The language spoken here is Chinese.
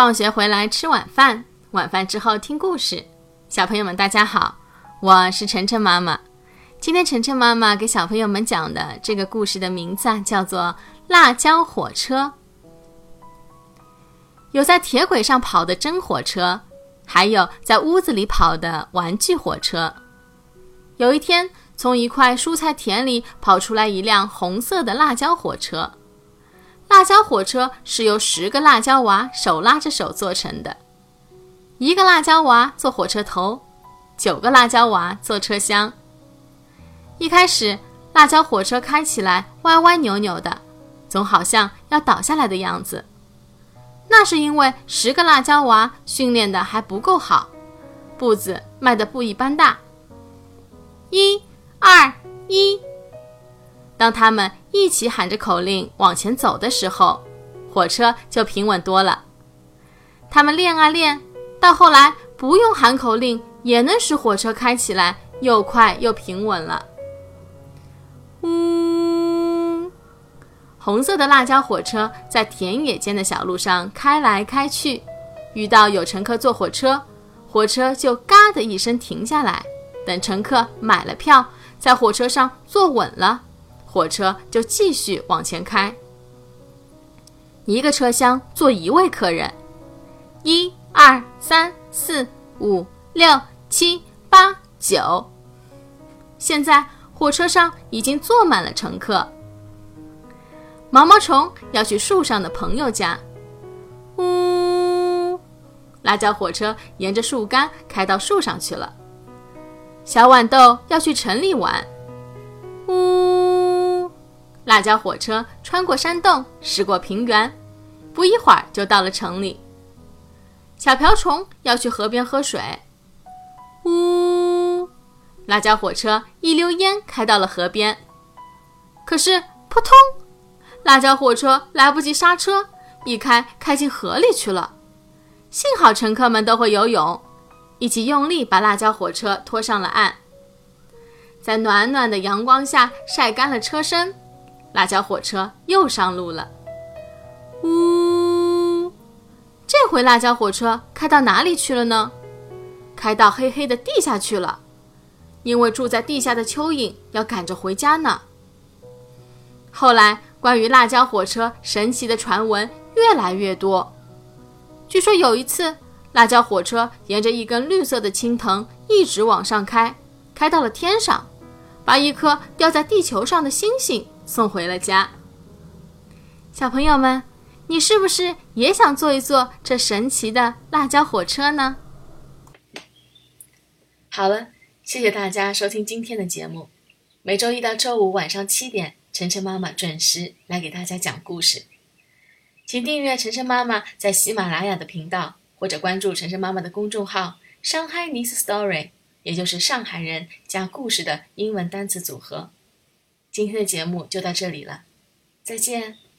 放学回来吃晚饭，晚饭之后听故事。小朋友们，大家好，我是晨晨妈妈。今天晨晨妈妈给小朋友们讲的这个故事的名字啊，叫做《辣椒火车》。有在铁轨上跑的真火车，还有在屋子里跑的玩具火车。有一天，从一块蔬菜田里跑出来一辆红色的辣椒火车。辣椒火车是由十个辣椒娃手拉着手做成的，一个辣椒娃坐火车头，九个辣椒娃坐车厢。一开始，辣椒火车开起来歪歪扭扭的，总好像要倒下来的样子。那是因为十个辣椒娃训练的还不够好，步子迈得不一般大。一。当他们一起喊着口令往前走的时候，火车就平稳多了。他们练啊练，到后来不用喊口令也能使火车开起来又快又平稳了。呜！红色的辣椒火车在田野间的小路上开来开去，遇到有乘客坐火车，火车就嘎的一声停下来，等乘客买了票，在火车上坐稳了。火车就继续往前开。一个车厢坐一位客人，一二三四五六七八九。现在火车上已经坐满了乘客。毛毛虫要去树上的朋友家，呜！辣椒火车沿着树干开到树上去了。小豌豆要去城里玩，辣椒火车穿过山洞，驶过平原，不一会儿就到了城里。小瓢虫要去河边喝水，呜！辣椒火车一溜烟开到了河边，可是扑通，辣椒火车来不及刹车，一开开进河里去了。幸好乘客们都会游泳，一起用力把辣椒火车拖上了岸，在暖暖的阳光下晒干了车身。辣椒火车又上路了，呜！这回辣椒火车开到哪里去了呢？开到黑黑的地下去了，因为住在地下的蚯蚓要赶着回家呢。后来，关于辣椒火车神奇的传闻越来越多。据说有一次，辣椒火车沿着一根绿色的青藤一直往上开，开到了天上，把一颗掉在地球上的星星。送回了家。小朋友们，你是不是也想坐一坐这神奇的辣椒火车呢？好了，谢谢大家收听今天的节目。每周一到周五晚上七点，晨晨妈妈准时来给大家讲故事。请订阅晨晨妈妈在喜马拉雅的频道，或者关注晨晨妈妈的公众号“上海 Nice Story”，也就是上海人加故事的英文单词组合。今天的节目就到这里了，再见。